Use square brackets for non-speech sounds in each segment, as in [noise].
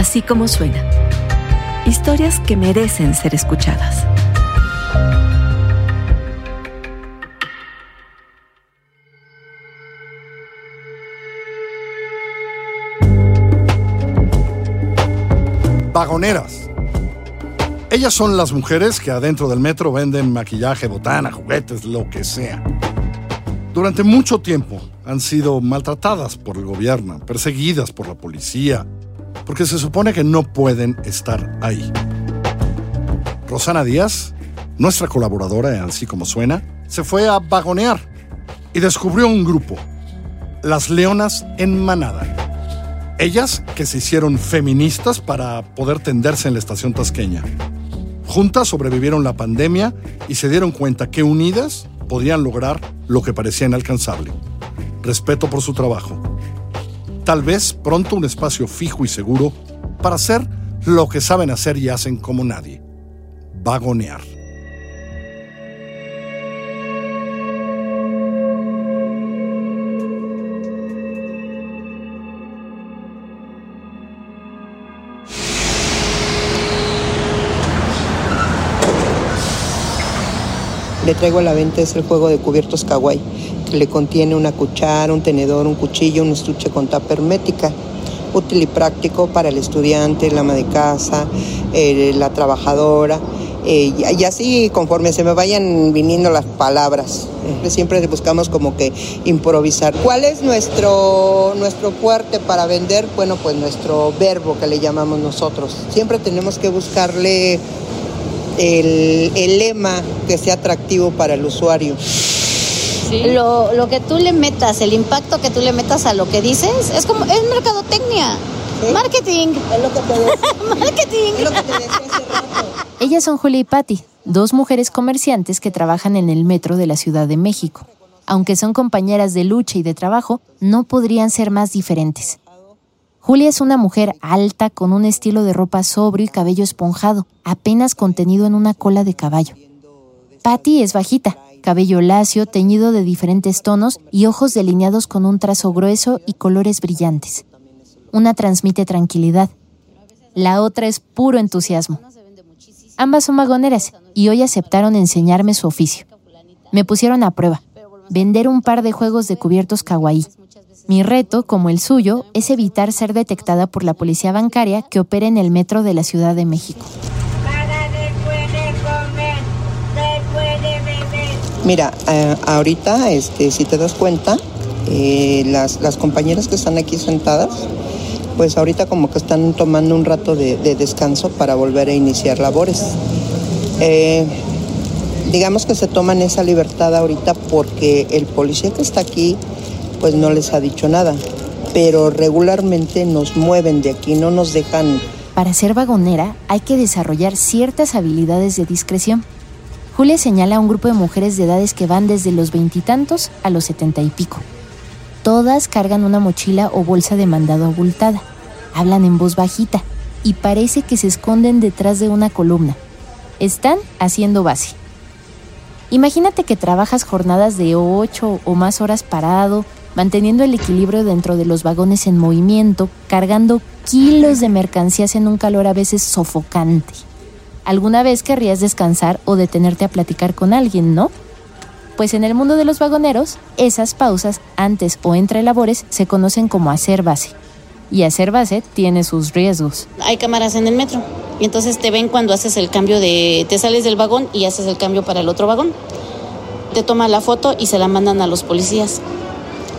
Así como suena. Historias que merecen ser escuchadas. Vagoneras. Ellas son las mujeres que adentro del metro venden maquillaje, botana, juguetes, lo que sea. Durante mucho tiempo han sido maltratadas por el gobierno, perseguidas por la policía, porque se supone que no pueden estar ahí. Rosana Díaz, nuestra colaboradora Así como suena, se fue a vagonear y descubrió un grupo, las Leonas en Manada. Ellas que se hicieron feministas para poder tenderse en la estación tasqueña. Juntas sobrevivieron la pandemia y se dieron cuenta que unidas podían lograr lo que parecía inalcanzable. Respeto por su trabajo. Tal vez pronto un espacio fijo y seguro para hacer lo que saben hacer y hacen como nadie. Vagonear. le traigo a la venta es el juego de cubiertos kawaii, le contiene una cuchara, un tenedor, un cuchillo, un estuche con tapa hermética. Útil y práctico para el estudiante, el ama de casa, eh, la trabajadora. Eh, y así conforme se me vayan viniendo las palabras. Eh, siempre buscamos como que improvisar. ¿Cuál es nuestro, nuestro fuerte para vender? Bueno, pues nuestro verbo que le llamamos nosotros. Siempre tenemos que buscarle el, lema que sea atractivo para el usuario. Lo, que tú le metas, el impacto que tú le metas a lo que dices, es como, es mercadotecnia. Marketing. Es lo que te [laughs] Marketing. Es lo que te decía hace rato. Ellas son Julia y Patti, dos mujeres comerciantes que trabajan en el metro de la Ciudad de México. Aunque son compañeras de lucha y de trabajo, no podrían ser más diferentes. Julia es una mujer alta con un estilo de ropa sobrio y cabello esponjado, apenas contenido en una cola de caballo. Patty es bajita, cabello lacio, teñido de diferentes tonos y ojos delineados con un trazo grueso y colores brillantes. Una transmite tranquilidad, la otra es puro entusiasmo. Ambas son vagoneras y hoy aceptaron enseñarme su oficio. Me pusieron a prueba, vender un par de juegos de cubiertos kawaii, mi reto, como el suyo, es evitar ser detectada por la policía bancaria que opera en el metro de la Ciudad de México. Mira, eh, ahorita, este, si te das cuenta, eh, las, compañeras que están aquí sentadas, pues ahorita como que están tomando un rato de, descanso para volver a iniciar labores. Eh, digamos que se toman esa libertad ahorita porque el policía que está aquí pues no les ha dicho nada. Pero regularmente nos mueven de aquí, no nos dejan... Para ser vagonera hay que desarrollar ciertas habilidades de discreción. Julia señala a un grupo de mujeres de edades que van desde los veintitantos a los setenta y pico. Todas cargan una mochila o bolsa de mandado abultada. Hablan en voz bajita y parece que se esconden detrás de una columna. Están haciendo base. Imagínate que trabajas jornadas de ocho o más horas parado, manteniendo el equilibrio dentro de los vagones en movimiento, cargando kilos de mercancías en un calor a veces sofocante. ¿Alguna vez querrías descansar o detenerte a platicar con alguien, no? Pues en el mundo de los vagoneros, esas pausas antes o entre labores se conocen como hacer base. Y hacer base tiene sus riesgos. Hay cámaras en el metro y entonces te ven cuando haces el cambio de... te sales del vagón y haces el cambio para el otro vagón. Te toman la foto y se la mandan a los policías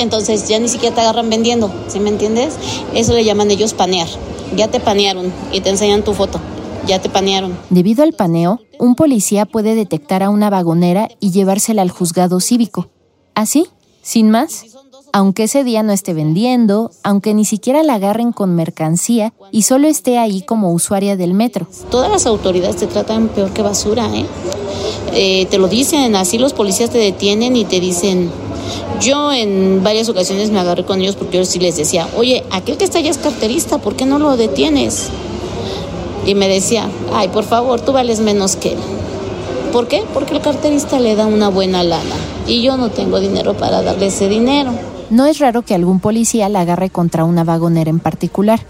entonces ya ni siquiera te agarran vendiendo, ¿sí me entiendes? Eso le llaman ellos panear. Ya te panearon y te enseñan tu foto. Ya te panearon. Debido al paneo, un policía puede detectar a una vagonera y llevársela al juzgado cívico. Así, sin más. Aunque ese día no esté vendiendo, aunque ni siquiera la agarren con mercancía y solo esté ahí como usuaria del metro. Todas las autoridades te tratan peor que basura, ¿eh? eh te lo dicen, así los policías te detienen y te dicen, yo en varias ocasiones me agarré con ellos porque yo sí les decía, oye, aquel que está allá es carterista, ¿por qué no lo detienes? Y me decía, ay, por favor, tú vales menos que él. ¿Por qué? Porque el carterista le da una buena lana y yo no tengo dinero para darle ese dinero. No es raro que algún policía la agarre contra una vagonera en particular.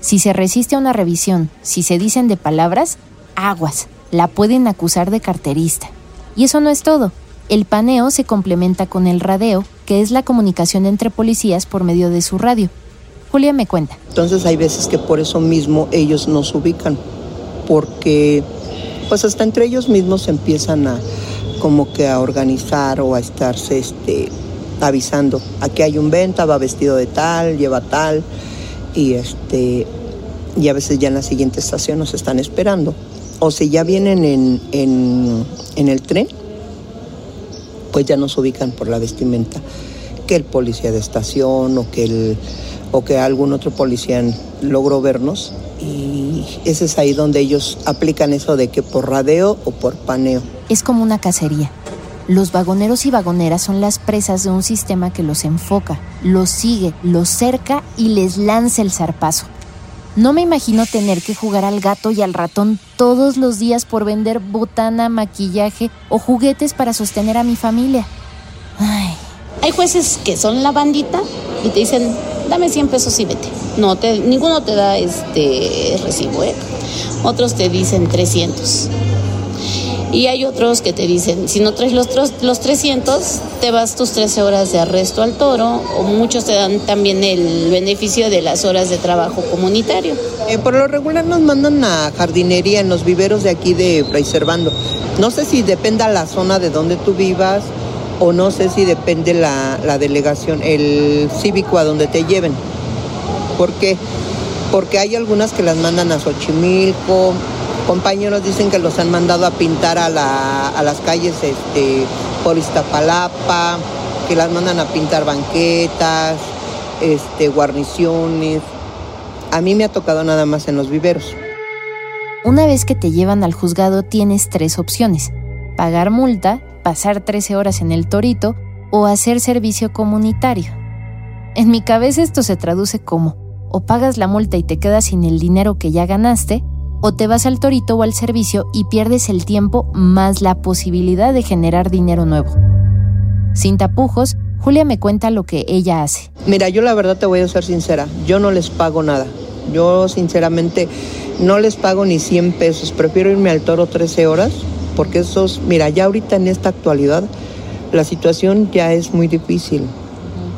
Si se resiste a una revisión, si se dicen de palabras, aguas, la pueden acusar de carterista. Y eso no es todo. El paneo se complementa con el radeo, que es la comunicación entre policías por medio de su radio. Julia me cuenta. Entonces hay veces que por eso mismo ellos nos ubican, porque pues hasta entre ellos mismos empiezan a como que a organizar o a estarse este, avisando. Aquí hay un venta, va vestido de tal, lleva tal, y este y a veces ya en la siguiente estación nos están esperando. O si ya vienen en, en, en el tren, pues ya nos ubican por la vestimenta. Que el policía de estación o que, el, o que algún otro policía logró vernos. Y ese es ahí donde ellos aplican eso de que por radeo o por paneo. Es como una cacería. Los vagoneros y vagoneras son las presas de un sistema que los enfoca, los sigue, los cerca y les lanza el zarpazo. No me imagino tener que jugar al gato y al ratón todos los días por vender botana, maquillaje o juguetes para sostener a mi familia. Ay. Hay jueces que son la bandita y te dicen, dame 100 pesos y vete. No, te, ninguno te da este recibo, ¿eh? Otros te dicen 300. Y hay otros que te dicen, si no traes los, los 300, te vas tus 13 horas de arresto al toro, o muchos te dan también el beneficio de las horas de trabajo comunitario. Eh, por lo regular nos mandan a jardinería en los viveros de aquí de Fray Servando. No sé si dependa la zona de donde tú vivas, o no sé si depende la, delegación, el cívico a donde te lleven. ¿Por qué? Porque hay algunas que las mandan a Xochimilco, compañeros dicen que los han mandado a pintar a, la, a las calles este, por Iztapalapa, que las mandan a pintar banquetas, este, guarniciones. A mí me ha tocado nada más en los viveros. Una vez que te llevan al juzgado tienes tres opciones. Pagar multa, pasar 13 horas en el torito o hacer servicio comunitario. En mi cabeza esto se traduce como o pagas la multa y te quedas sin el dinero que ya ganaste, o te vas al torito o al servicio y pierdes el tiempo más la posibilidad de generar dinero nuevo. Sin tapujos, Julia me cuenta lo que ella hace. Mira, yo la verdad te voy a ser sincera, yo no les pago nada. Yo sinceramente no les pago ni 100 pesos, prefiero irme al toro 13 horas, porque esos, mira, ya ahorita en esta actualidad la situación ya es muy difícil.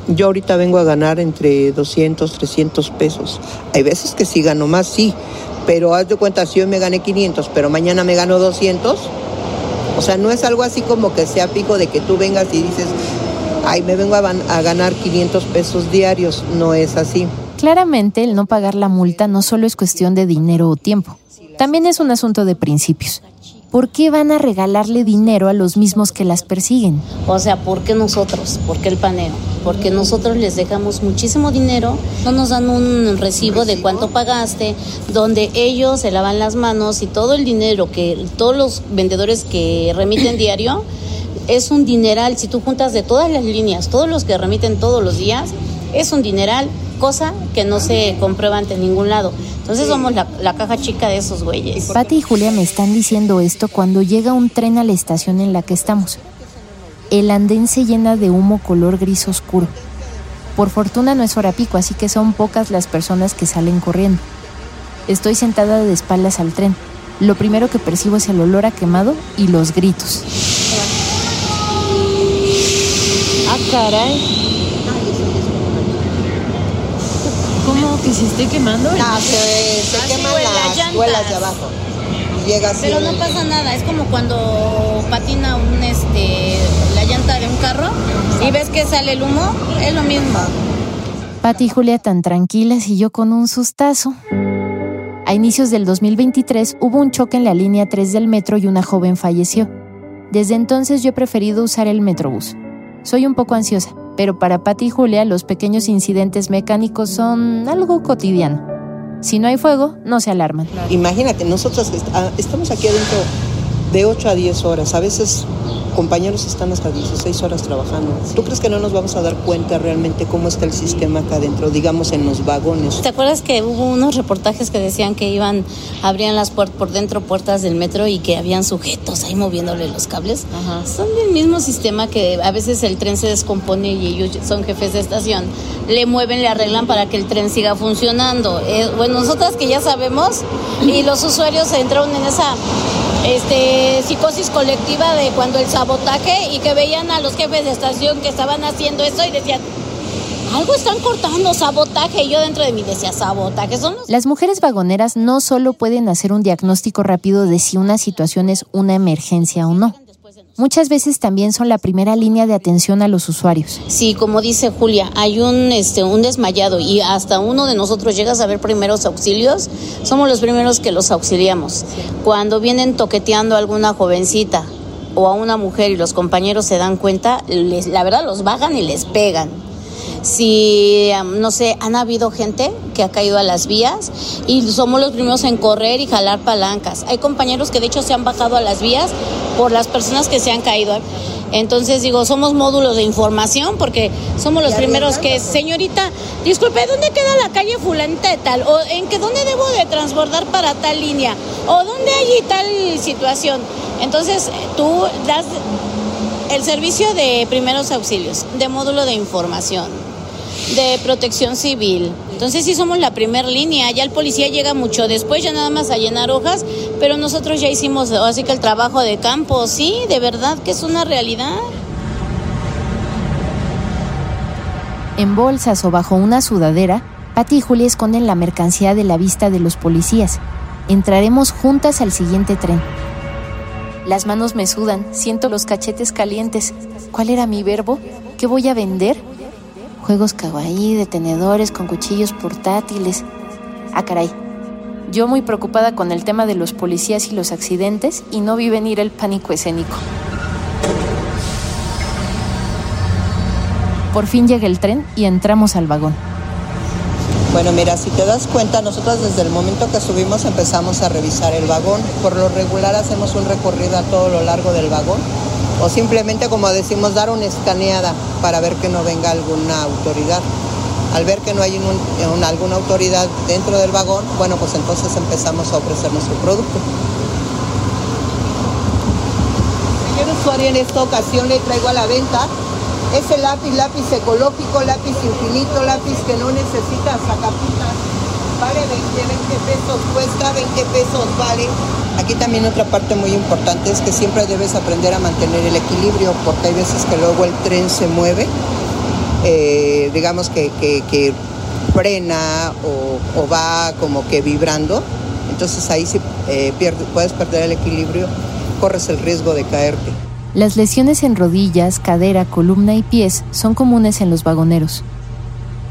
Yo ahorita vengo a ganar entre 200, 300 pesos. Hay veces que sí gano más, sí, pero haz de cuenta, si hoy me gané 500, pero mañana me gano 200, o sea, no es algo así como que sea pico de que tú vengas y dices, ay, me vengo a, a ganar 500 pesos diarios, no es así. Claramente, el no pagar la multa no solo es cuestión de dinero o tiempo, también es un asunto de principios. ¿Por qué van a regalarle dinero a los mismos que las persiguen? O sea, ¿por qué nosotros? ¿Por qué el paneo? Porque nosotros les dejamos muchísimo dinero, no nos dan un recibo de cuánto pagaste, donde ellos se lavan las manos y todo el dinero que todos los vendedores que remiten [coughs] diario es un dineral. Si tú juntas de todas las líneas, todos los que remiten todos los días, es un dineral, cosa que no se comprueba ante ningún lado. Entonces somos la, caja chica de esos güeyes. Pati y Julia me están diciendo esto cuando llega un tren a la estación en la que estamos. El andén se llena de humo color gris oscuro. Por fortuna no es hora pico, así que son pocas las personas que salen corriendo. Estoy sentada de espaldas al tren. Lo primero que percibo es el olor a quemado y los gritos. Ah, caray. Que se esté quemando? No, se, se queman las suelas de abajo. llega así. Pero no pasa nada, es como cuando patina un este la llanta de un carro y ves que sale el humo, es lo mismo. Pati y Julia tan tranquilas y yo con un sustazo. A inicios del 2023 hubo un choque en la línea 3 del metro y una joven falleció. Desde entonces yo he preferido usar el metrobús. Soy un poco ansiosa, pero para Patty y Julia los pequeños incidentes mecánicos son algo cotidiano. Si no hay fuego, no se alarman. Imagínate, nosotros ah, estamos aquí adentro de 8 a 10 horas, a veces compañeros están hasta 16 horas trabajando. ¿Tú crees que no nos vamos a dar cuenta realmente cómo está el sistema acá adentro, digamos en los vagones? ¿Te acuerdas que hubo unos reportajes que decían que iban, abrían las puertas por dentro puertas del metro y que habían sujetos ahí moviéndole los cables? Son del mismo sistema que a veces el tren se descompone y ellos son jefes de estación, le mueven, le arreglan para que el tren siga funcionando. Eh, bueno, nosotras que ya sabemos y los usuarios entraron en esa este, psicosis colectiva de cuando el sabotaje y que veían a los jefes de estación que estaban haciendo eso y decían, algo están cortando, sabotaje. Y yo dentro de mí decía, sabotaje. Son Las mujeres vagoneras no solo pueden hacer un diagnóstico rápido de si una situación es una emergencia o no. Muchas veces también son la primera línea de atención a los usuarios. Sí, como dice Julia, hay un, este, un desmayado y hasta uno de nosotros llega a saber primeros auxilios, somos los primeros que los auxiliamos. Cuando vienen toqueteando a alguna jovencita o a una mujer y los compañeros se dan cuenta, les, la verdad los bajan y les pegan si, no sé, han habido gente que ha caído a las vías y somos los primeros en correr y jalar palancas. Hay compañeros que de hecho se han bajado a las vías por las personas que se han caído. Entonces digo, somos módulos de información porque somos los primeros que, señorita, disculpe, ¿dónde queda la calle fulanita de tal? ¿O en qué dónde debo de transbordar para tal línea? ¿O dónde hay tal situación? Entonces tú das el servicio de primeros auxilios, de módulo de información, de protección civil. Entonces sí somos la primera línea, ya el policía llega mucho después, ya nada más a llenar hojas, pero nosotros ya hicimos así que el trabajo de campo, sí, de verdad que es una realidad. En bolsas o bajo una sudadera, Pati y Julia esconden la mercancía de la vista de los policías. Entraremos juntas al siguiente tren. Las manos me sudan, siento los cachetes calientes. ¿Cuál era mi verbo? ¿Qué voy a vender? Juegos kawaii, detenedores con cuchillos portátiles. Ah, caray. Yo muy preocupada con el tema de los policías y los accidentes y no vi venir el pánico escénico. Por fin llega el tren y entramos al vagón. Bueno, mira, si te das cuenta, nosotros desde el momento que subimos empezamos a revisar el vagón. Por lo regular hacemos un recorrido a todo lo largo del vagón o simplemente, como decimos, dar una escaneada para ver que no venga alguna autoridad. Al ver que no hay alguna autoridad dentro del vagón, bueno, pues entonces empezamos a ofrecer nuestro producto. Señor usuario, en esta ocasión le traigo a la venta ese lápiz, lápiz ecológico, lápiz infinito, lápiz que no necesita sacapuntas. Vale 20, 20 pesos, cuesta 20 pesos, vale. Aquí también otra parte muy importante es que siempre debes aprender a mantener el equilibrio, porque hay veces que luego el tren se mueve, eh, digamos que, frena o, va como que vibrando. Entonces ahí si eh, puedes perder el equilibrio, corres el riesgo de caerte. Las lesiones en rodillas, cadera, columna y pies son comunes en los vagoneros.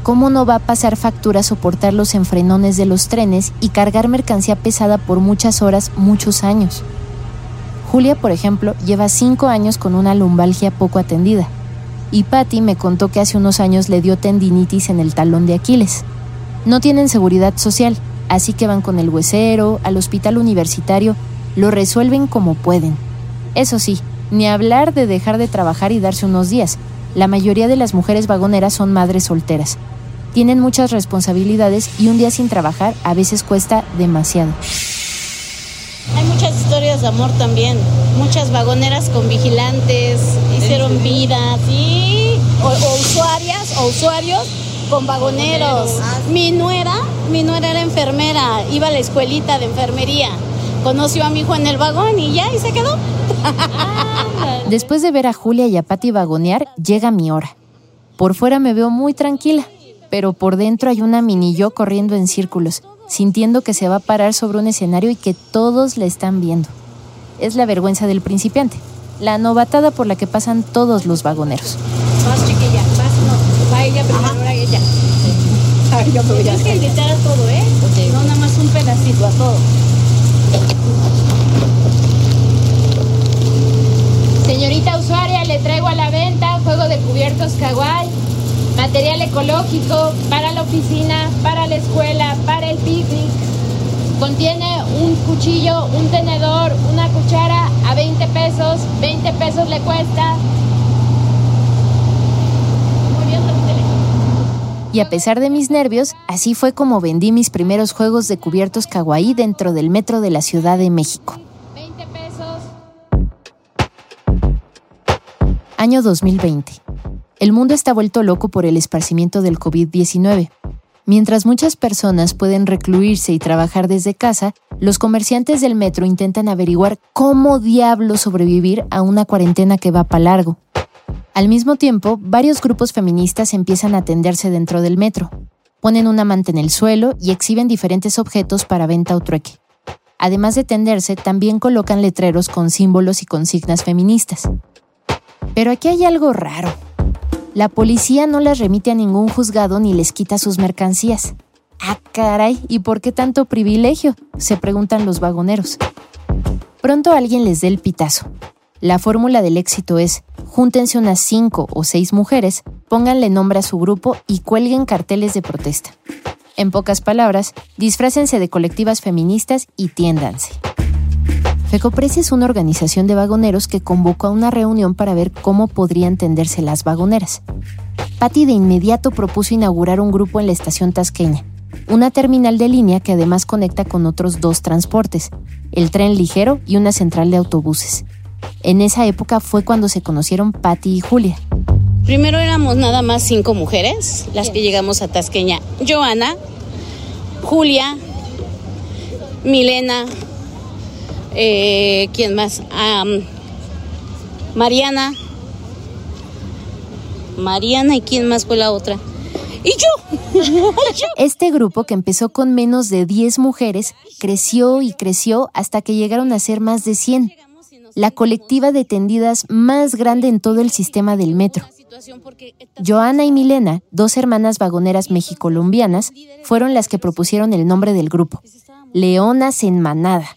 ¿Cómo no va a pasar factura soportar los enfrenones de los trenes y cargar mercancía pesada por muchas horas, muchos años? Julia, por ejemplo, lleva cinco años con una lumbalgia poco atendida. Y Patty me contó que hace unos años le dio tendinitis en el talón de Aquiles. No tienen seguridad social, así que van con el huesero, al hospital universitario, lo resuelven como pueden. Eso sí, ni hablar de dejar de trabajar y darse unos días. La mayoría de las mujeres vagoneras son madres solteras. Tienen muchas responsabilidades y un día sin trabajar a veces cuesta demasiado. Hay muchas historias de amor también. Muchas vagoneras con vigilantes, hicieron vida, sí. O, usuarias o usuarios con vagoneros. Mi nuera, mi nuera era enfermera, iba a la escuelita de enfermería. Conoció a mi hijo en el vagón y ya, y se quedó. Después de ver a Julia y a Patti vagonear, llega mi hora. Por fuera me veo muy tranquila, pero por dentro hay una mini yo corriendo en círculos, sintiendo que se va a parar sobre un escenario y que todos la están viendo. Es la vergüenza del principiante, la novatada por la que pasan todos los vagoneros. Más chiquilla, más no. Va ella primero, ahora ella. Ay, yo Tienes que invitar a todo, ¿eh? No nada más un pedacito, a todo. Señorita usuaria, le traigo a la venta juego de cubiertos kawaii, material ecológico para la oficina, para la escuela, para el picnic. Contiene un cuchillo, un tenedor, una cuchara a 20 pesos. 20 pesos le cuesta. Y a pesar de mis nervios, así fue como vendí mis primeros juegos de cubiertos kawaii dentro del metro de la Ciudad de México. Año 2020. El mundo está vuelto loco por el esparcimiento del COVID-19. Mientras muchas personas pueden recluirse y trabajar desde casa, los comerciantes del metro intentan averiguar cómo diablo sobrevivir a una cuarentena que va para largo. Al mismo tiempo, varios grupos feministas empiezan a tenderse dentro del metro. Ponen una manta en el suelo y exhiben diferentes objetos para venta o trueque. Además de tenderse, también colocan letreros con símbolos y consignas feministas. Pero aquí hay algo raro. La policía no las remite a ningún juzgado ni les quita sus mercancías. Ah, caray, ¿y por qué tanto privilegio? se preguntan los vagoneros. Pronto alguien les dé el pitazo. La fórmula del éxito es, júntense unas cinco o seis mujeres, pónganle nombre a su grupo y cuelguen carteles de protesta. En pocas palabras, disfrácense de colectivas feministas y tiéndanse. FECOPRES es una organización de vagoneros que convocó a una reunión para ver cómo podrían tenderse las vagoneras. Patti de inmediato propuso inaugurar un grupo en la estación tasqueña, una terminal de línea que además conecta con otros dos transportes, el tren ligero y una central de autobuses. En esa época fue cuando se conocieron Patty y Julia. Primero éramos nada más cinco mujeres, las que llegamos a Tasqueña. Joana, Julia, Milena, eh, ¿quién más? Mariana. Mariana y quién más fue la otra. Y yo. Este grupo, que empezó con menos de 10 mujeres, creció y creció hasta que llegaron a ser más de 100, la colectiva de tendidas más grande en todo el sistema del metro. Joana y Milena, dos hermanas vagoneras mexicolombianas, fueron las que propusieron el nombre del grupo, Leonas en Manada.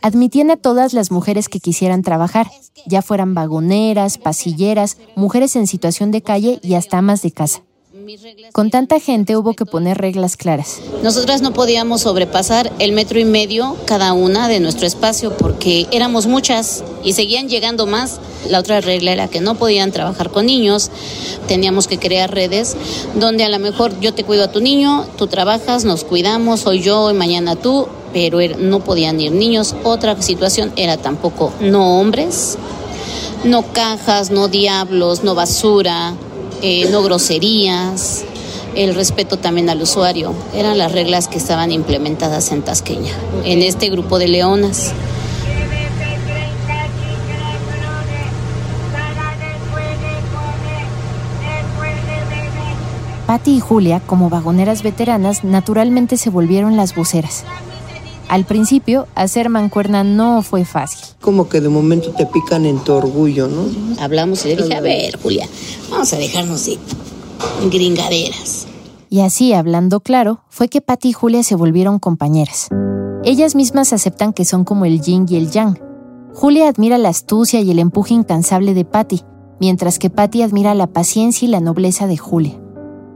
Admitían a todas las mujeres que quisieran trabajar, ya fueran vagoneras, pasilleras, mujeres en situación de calle y hasta amas de casa. Con tanta gente hubo que poner reglas claras. Nosotras no podíamos sobrepasar el metro y medio cada una de nuestro espacio porque éramos muchas y seguían llegando más. La otra regla era que no podían trabajar con niños, teníamos que crear redes donde a lo mejor yo te cuido a tu niño, tú trabajas, nos cuidamos, hoy yo y mañana tú, pero er- no podían ir niños. Otra situación era tampoco no hombres, no cajas, no diablos, no basura, eh, no groserías, el respeto también al usuario. Eran las reglas que estaban implementadas en Tasqueña, en este grupo de leonas. Patty y Julia, como vagoneras veteranas, naturalmente se volvieron las voceras. Al principio, hacer mancuerna no fue fácil. Como que de momento te pican en tu orgullo, ¿no? Hablamos y le dije, a ver, Julia, vamos a dejarnos de gringaderas. Y así, hablando claro, fue que Patty y Julia se volvieron compañeras. Ellas mismas aceptan que son como el yin y el yang. Julia admira la astucia y el empuje incansable de Patty, mientras que Patty admira la paciencia y la nobleza de Julia.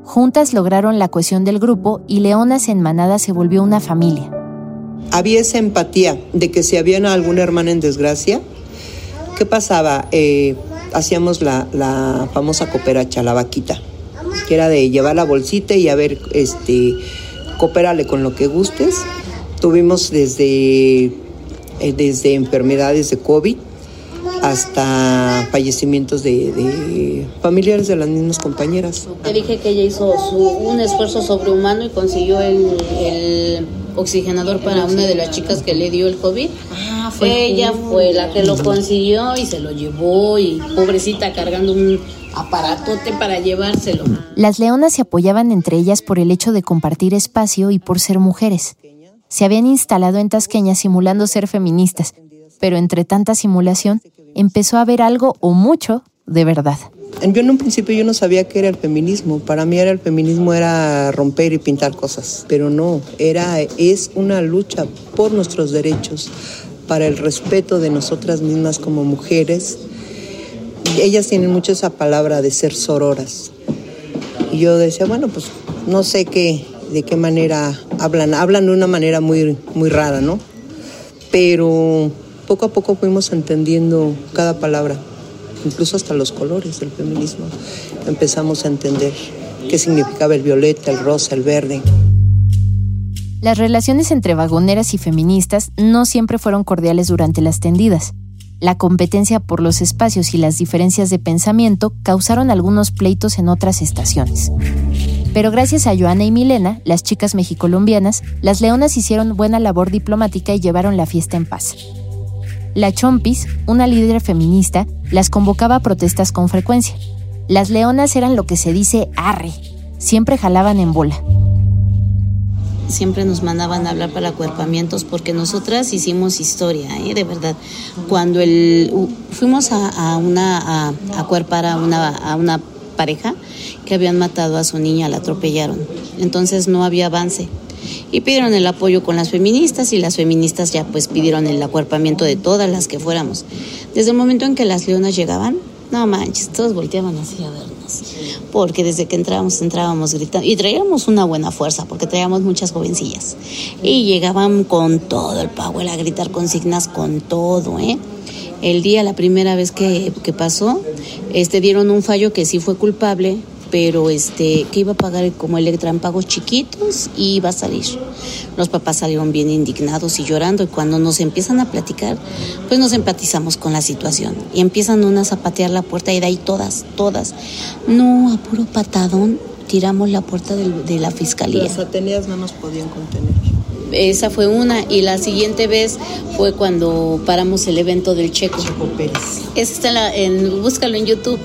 Juntas lograron la cohesión del grupo y Leonas en Manada se volvió una familia. Había esa empatía de que si había alguna hermana en desgracia, ¿qué pasaba? Eh, hacíamos la, la famosa cooperacha, la vaquita, que era de llevar la bolsita y a ver, este, coopérale con lo que gustes. Tuvimos desde, eh, desde enfermedades de COVID hasta fallecimientos de, familiares de las mismas compañeras. Te dije que ella hizo su- un esfuerzo sobrehumano y consiguió el oxigenador para una de las chicas que le dio el COVID. ella fue la que lo consiguió y se lo llevó y pobrecita cargando un aparatote para llevárselo. Las leonas se apoyaban entre ellas por el hecho de compartir espacio y por ser mujeres. Se habían instalado en Tasqueña simulando ser feministas, pero entre tanta simulación empezó a haber algo o mucho de verdad. Yo en un principio yo no sabía qué era el feminismo. Para mí era el feminismo era romper y pintar cosas, pero no, era es una lucha por nuestros derechos, para el respeto de nosotras mismas como mujeres. Ellas tienen mucho esa palabra de ser sororas. Y yo decía, bueno, pues no sé qué de qué manera hablan. Hablan de una manera muy, muy rara, ¿no? Pero poco a poco fuimos entendiendo cada palabra, incluso hasta los colores del feminismo. Empezamos a entender qué significaba el violeta, el rosa, el verde. Las relaciones entre vagoneras y feministas no siempre fueron cordiales durante las tendidas. La competencia por los espacios y las diferencias de pensamiento causaron algunos pleitos en otras estaciones. Pero gracias a Joana y Milena, las chicas mexicolombianas, las leonas hicieron buena labor diplomática y llevaron la fiesta en paz. La Chompis, una líder feminista, las convocaba a protestas con frecuencia. Las leonas eran lo que se dice arre, siempre jalaban en bola siempre nos mandaban a hablar para acuerpamientos porque nosotras hicimos historia, ¿eh? de verdad. Cuando fuimos a, una, a, acuerpar a una, a una pareja que habían matado a su niña, la atropellaron. Entonces no había avance. Y pidieron el apoyo con las feministas y las feministas ya pues pidieron el acuerpamiento de todas las que fuéramos. Desde el momento en que las leonas llegaban, no manches, todos volteaban así a vernos. Porque desde que entrábamos, entrábamos gritando. Y traíamos una buena fuerza, porque traíamos muchas jovencillas. Y llegaban con todo el power a gritar consignas con todo, ¿eh? El día, la primera vez que, que pasó, este, dieron un fallo que sí fue culpable, pero este que iba a pagar como Electra en pagos chiquitos y iba a salir. Los papás salieron bien indignados y llorando y cuando nos empiezan a platicar, pues nos empatizamos con la situación y empiezan unas a patear la puerta y de ahí todas, todas. No, a puro patadón tiramos la puerta de, la fiscalía. Las Ateneas no nos podían contener. Esa fue una y la siguiente vez fue cuando paramos el evento del Checo. Checo Pérez. Ese está en, búscalo en YouTube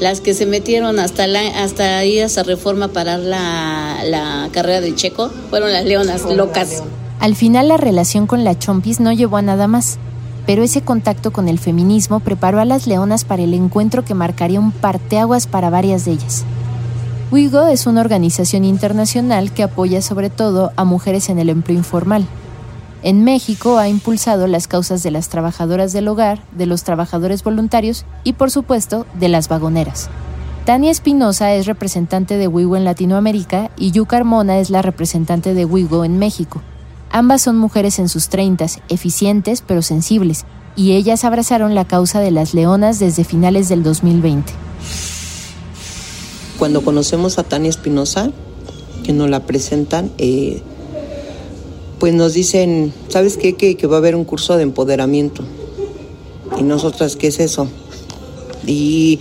las que se metieron hasta la, hasta ir a reforma para la, la carrera del Checo fueron las leonas locas. Al final la relación con la Chompis no llevó a nada más, pero ese contacto con el feminismo preparó a las leonas para el encuentro que marcaría un parteaguas para varias de ellas. WIGO es una organización internacional que apoya sobre todo a mujeres en el empleo informal. En México ha impulsado las causas de las trabajadoras del hogar, de los trabajadores voluntarios y por supuesto de las vagoneras. Tania Espinosa es representante de WIGO en Latinoamérica y Yu Carmona es la representante de WIGO en México. Ambas son mujeres en sus treintas, eficientes pero sensibles, y ellas abrazaron la causa de las leonas desde finales del 2020. Cuando conocemos a Tania Espinosa, que nos la presentan, eh, pues nos dicen, ¿sabes qué? Que, va a haber un curso de empoderamiento. Y nosotras, ¿qué es eso? Y,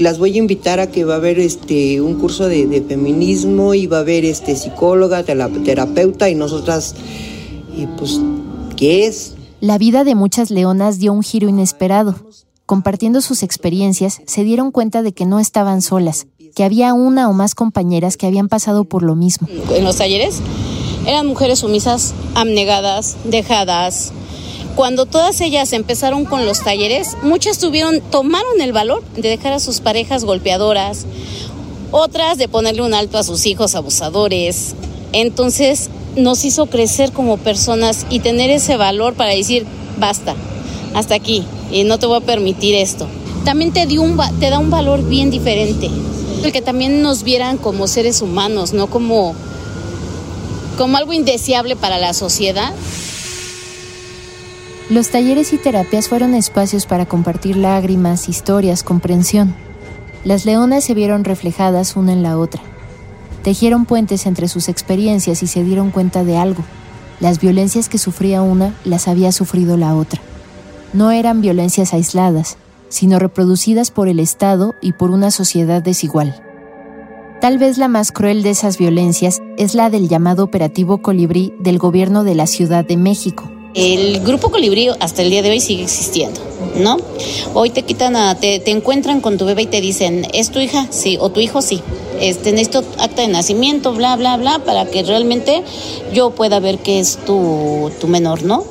las voy a invitar a que va a haber este un curso de, feminismo y va a haber este psicóloga, terapeuta y nosotras, y pues, ¿qué es? La vida de muchas leonas dio un giro inesperado. Compartiendo sus experiencias, se dieron cuenta de que no estaban solas, que había una o más compañeras que habían pasado por lo mismo. En los talleres eran mujeres sumisas, abnegadas, dejadas. Cuando todas ellas empezaron con los talleres, muchas tuvieron, tomaron el valor de dejar a sus parejas golpeadoras, otras de ponerle un alto a sus hijos abusadores. Entonces nos hizo crecer como personas y tener ese valor para decir, basta, hasta aquí, y no te voy a permitir esto. También te, dio un, te da un valor bien diferente, el que también nos vieran como seres humanos, no como como algo indeseable para la sociedad. Los talleres y terapias fueron espacios para compartir lágrimas, historias, comprensión. Las leonas se vieron reflejadas una en la otra. Tejieron puentes entre sus experiencias y se dieron cuenta de algo. Las violencias que sufría una las había sufrido la otra. No eran violencias aisladas, sino reproducidas por el Estado y por una sociedad desigual. Tal vez la más cruel de esas violencias es la del llamado Operativo Colibrí del gobierno de la Ciudad de México. El grupo Colibrí hasta el día de hoy sigue existiendo, ¿no? Hoy te quitan a, te, encuentran con tu bebé y te dicen, ¿es tu hija? Sí, o tu hijo sí. Este, necesito acta de nacimiento, bla, bla, bla, para que realmente yo pueda ver que es tu, tu menor, ¿no?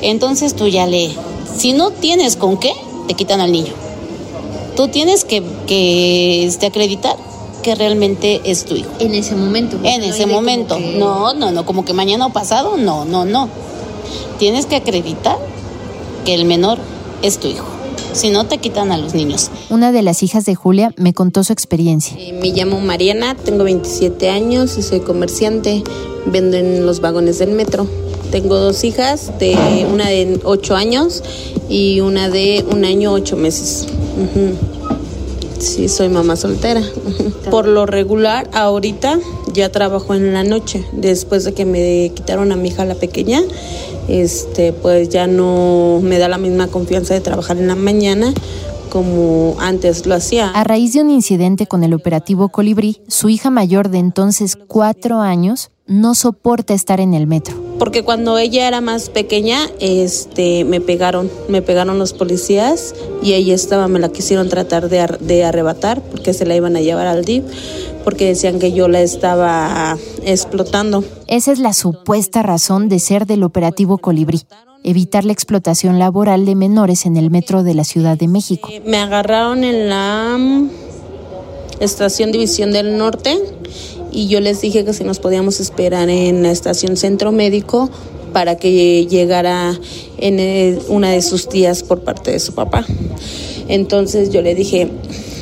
Entonces tú ya le, si no tienes con qué, te quitan al niño. Tú tienes que, que este, acreditar que realmente es tu hijo. En ese momento. En ese momento. No, no, no, como que mañana o pasado, no, no, no. Tienes que acreditar que el menor es tu hijo. si no te quitan a los niños. Una de las hijas de Julia me contó su experiencia. Eh, me llamo Mariana, tengo 27 años y soy comerciante, vendo en los vagones del metro. Tengo dos hijas, de una de 8 años y una de un año 8 meses. Sí, soy mamá soltera. Por lo regular, ahorita ya trabajo en la noche. Después de que me quitaron a mi hija la pequeña, este, pues ya no me da la misma confianza de trabajar en la mañana como antes lo hacía. A raíz de un incidente con el operativo Colibrí, su hija mayor de entonces cuatro años no soporta estar en el metro. Porque cuando ella era más pequeña, este, me pegaron, me pegaron los policías y ella estaba, me la quisieron tratar de, de arrebatar porque se la iban a llevar al DIP porque decían que yo la estaba explotando. Esa es la supuesta razón de ser del operativo Colibrí evitar la explotación laboral de menores en el metro de la Ciudad de México. Me agarraron en la mm, estación División del Norte y yo les dije que si nos podíamos esperar en la estación Centro Médico para que llegara en una de sus tías por parte de su papá. Entonces yo le dije,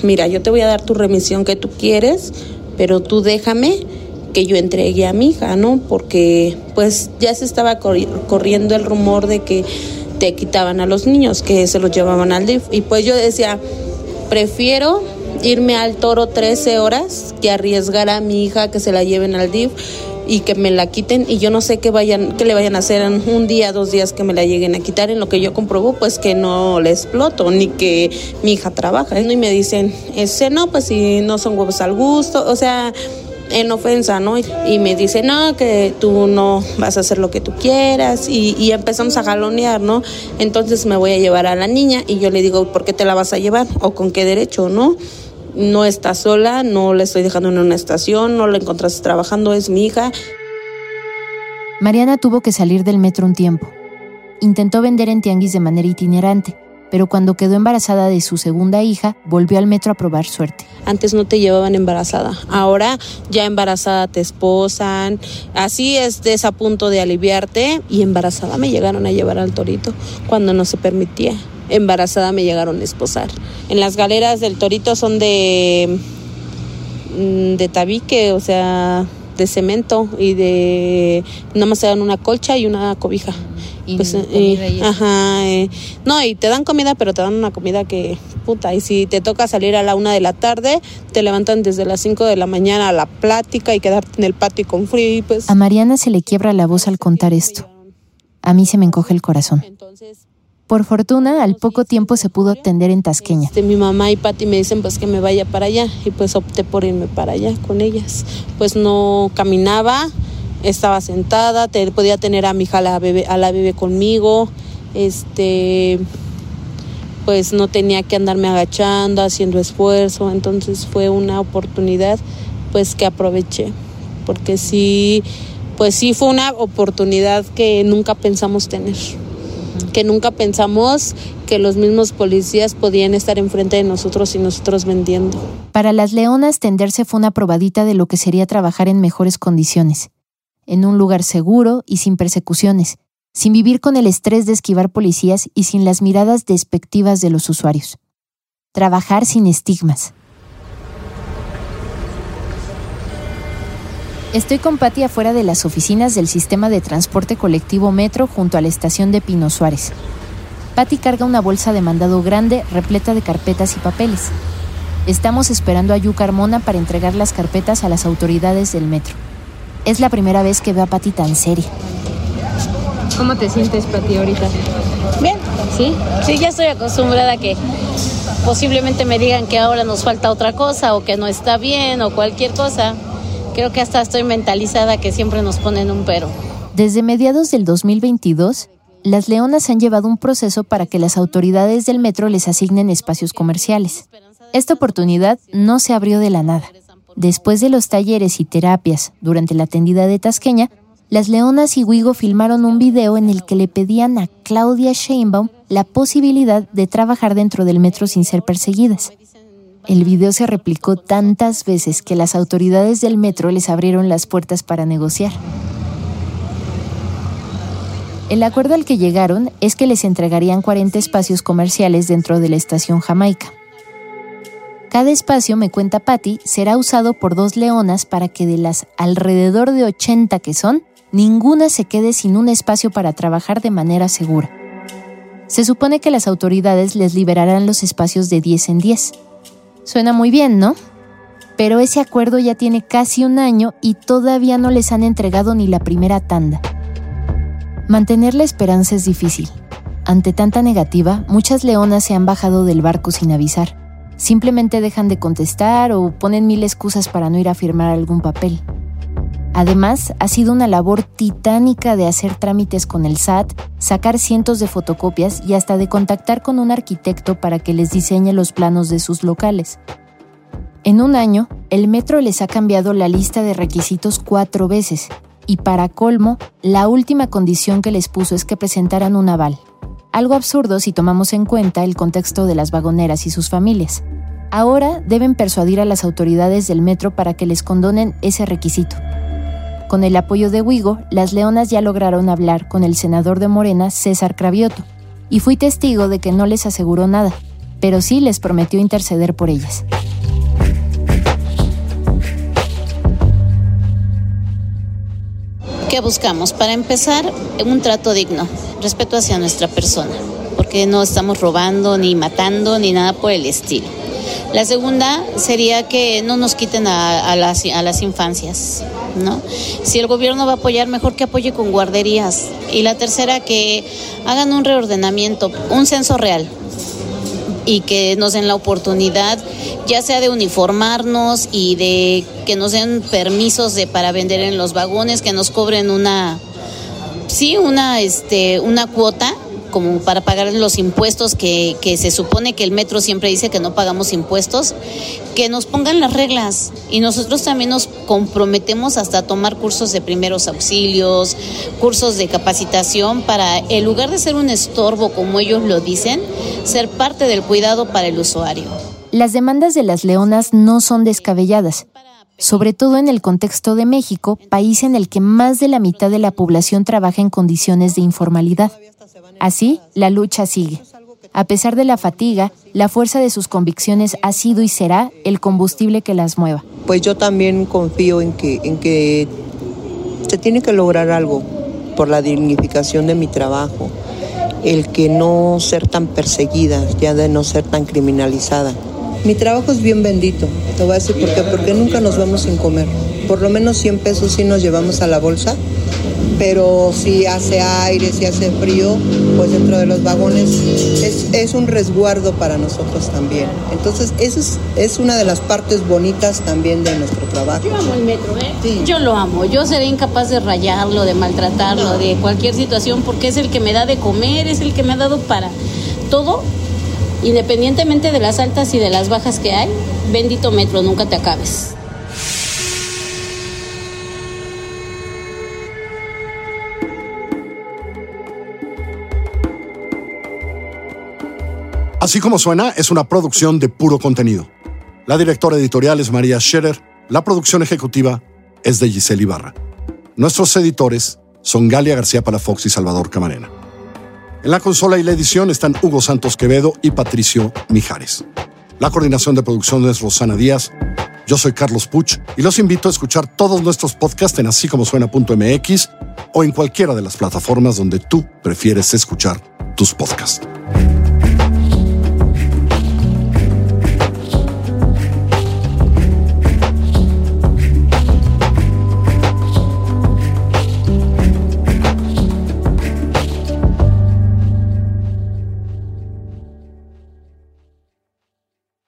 mira, yo te voy a dar tu remisión que tú quieres, pero tú déjame que yo entregue a mi hija, ¿no? Porque pues ya se estaba corriendo el rumor de que te quitaban a los niños, que se los llevaban al DIF. Y pues yo decía, prefiero irme al toro 13 horas que arriesgar a mi hija que se la lleven al DIF y que me la quiten y yo no sé qué vayan qué le vayan a hacer en un día, dos días que me la lleguen a quitar, en lo que yo comprobo pues que no le exploto ni que mi hija trabaja, Y me dicen, ese no, pues si no son huevos al gusto, o sea, en ofensa, ¿no? Y me dice, no, que tú no vas a hacer lo que tú quieras y, y, empezamos a jalonear, ¿no? Entonces me voy a llevar a la niña y yo le digo, ¿por qué te la vas a llevar? ¿O con qué derecho, no? No está sola, no la estoy dejando en una estación, no la encontraste trabajando, es mi hija. Mariana tuvo que salir del metro un tiempo. Intentó vender en tianguis de manera itinerante, pero cuando quedó embarazada de su segunda hija, volvió al metro a probar suerte. Antes no te llevaban embarazada, ahora ya embarazada te esposan, así es a punto de aliviarte y embarazada me llegaron a llevar al torito cuando no se permitía embarazada me llegaron a esposar. En las galeras del Torito son de, mm, de tabique, o sea, de cemento y de nada más te dan una colcha y una cobija. Y pues, eh, ajá, eh, no, y te dan comida, pero te dan una comida que puta. Y si te toca salir a la una de la tarde, te levantan desde las cinco de la mañana a la plática y quedarte en el patio con frío. pues, a Mariana se le quiebra la voz al contar esto. A mí se me encoge el corazón. Entonces, por fortuna, al poco tiempo se pudo atender en Tasqueña. Este, mi mamá y Pati me dicen pues que me vaya para allá y pues opté por irme para allá con ellas. Pues no caminaba, estaba sentada, podía tener a mi hija la bebé, a la bebé conmigo, este pues no tenía que andarme agachando, haciendo esfuerzo, entonces fue una oportunidad pues que aproveché, porque sí, pues sí fue una oportunidad que nunca pensamos tener que nunca pensamos que los mismos policías podían estar enfrente de nosotros y nosotros vendiendo. Para las leonas, tenderse fue una probadita de lo que sería trabajar en mejores condiciones, en un lugar seguro y sin persecuciones, sin vivir con el estrés de esquivar policías y sin las miradas despectivas de los usuarios. Trabajar sin estigmas. Estoy con Patti afuera de las oficinas del sistema de transporte colectivo Metro junto a la estación de Pino Suárez. Patti carga una bolsa de mandado grande repleta de carpetas y papeles. Estamos esperando a Yu Carmona para entregar las carpetas a las autoridades del metro. Es la primera vez que veo a Patti tan seria. ¿Cómo te sientes, Patti, ahorita? Bien, ¿sí? Sí, ya estoy acostumbrada a que posiblemente me digan que ahora nos falta otra cosa o que no está bien o cualquier cosa. Creo que hasta estoy mentalizada que siempre nos ponen un pero. Desde mediados del 2022, las leonas han llevado un proceso para que las autoridades del metro les asignen espacios comerciales. Esta oportunidad no se abrió de la nada. Después de los talleres y terapias durante la tendida de Tasqueña, las Leonas y Wigo filmaron un video en el que le pedían a Claudia Sheinbaum la posibilidad de trabajar dentro del metro sin ser perseguidas. El video se replicó tantas veces que las autoridades del metro les abrieron las puertas para negociar. El acuerdo al que llegaron es que les entregarían 40 espacios comerciales dentro de la estación Jamaica. Cada espacio, me cuenta Patty, será usado por dos leonas para que de las alrededor de 80 que son, ninguna se quede sin un espacio para trabajar de manera segura. Se supone que las autoridades les liberarán los espacios de 10 en 10. Suena muy bien, ¿no? Pero ese acuerdo ya tiene casi un año y todavía no les han entregado ni la primera tanda. Mantener la esperanza es difícil. Ante tanta negativa, muchas leonas se han bajado del barco sin avisar. Simplemente dejan de contestar o ponen mil excusas para no ir a firmar algún papel. Además, ha sido una labor titánica de hacer trámites con el SAT, sacar cientos de fotocopias y hasta de contactar con un arquitecto para que les diseñe los planos de sus locales. En un año, el metro les ha cambiado la lista de requisitos cuatro veces y para colmo, la última condición que les puso es que presentaran un aval. Algo absurdo si tomamos en cuenta el contexto de las vagoneras y sus familias. Ahora deben persuadir a las autoridades del metro para que les condonen ese requisito. Con el apoyo de Wigo, las leonas ya lograron hablar con el senador de Morena, César Cravioto, y fui testigo de que no les aseguró nada, pero sí les prometió interceder por ellas. ¿Qué buscamos? Para empezar, un trato digno, respeto hacia nuestra persona, porque no estamos robando, ni matando, ni nada por el estilo. La segunda sería que no nos quiten a, las, a las infancias, ¿no? Si el gobierno va a apoyar, mejor que apoye con guarderías. Y la tercera, que hagan un reordenamiento, un censo real y que nos den la oportunidad ya sea de uniformarnos y de que nos den permisos de para vender en los vagones, que nos cobren una sí, una este una cuota como para pagar los impuestos que, se supone que el metro siempre dice que no pagamos impuestos, que nos pongan las reglas y nosotros también nos comprometemos hasta tomar cursos de primeros auxilios, cursos de capacitación para, en lugar de ser un estorbo como ellos lo dicen, ser parte del cuidado para el usuario. Las demandas de las leonas no son descabelladas sobre todo en el contexto de México, país en el que más de la mitad de la población trabaja en condiciones de informalidad. Así, la lucha sigue. A pesar de la fatiga, la fuerza de sus convicciones ha sido y será el combustible que las mueva. Pues yo también confío en que, se tiene que lograr algo por la dignificación de mi trabajo, el que no ser tan perseguida, ya de no ser tan criminalizada. Mi trabajo es bien bendito, te voy a decir por qué, porque nunca nos vamos sin comer. Por lo menos 100 pesos sí nos llevamos a la bolsa pero si hace aire, si hace frío, pues dentro de los vagones es, un resguardo para nosotros también. Entonces, eso es, es, una de las partes bonitas también de nuestro trabajo. Yo amo el metro, ¿eh? Yo lo amo. Yo seré incapaz de rayarlo, de maltratarlo, de cualquier situación, porque es el que me da de comer, es el que me ha dado para todo, independientemente de las altas y de las bajas que hay. Bendito metro, nunca te acabes. Así como suena, es una producción de puro contenido. La directora editorial es María Scherer, la producción ejecutiva es de Giselle Ibarra. Nuestros editores son Galia García Palafox y Salvador Camarena. En la consola y la edición están Hugo Santos Quevedo y Patricio Mijares. La coordinación de producción es Rosana Díaz. Yo soy Carlos Puch y los invito a escuchar todos nuestros podcasts en así suena.mx o en cualquiera de las plataformas donde tú prefieres escuchar tus podcasts.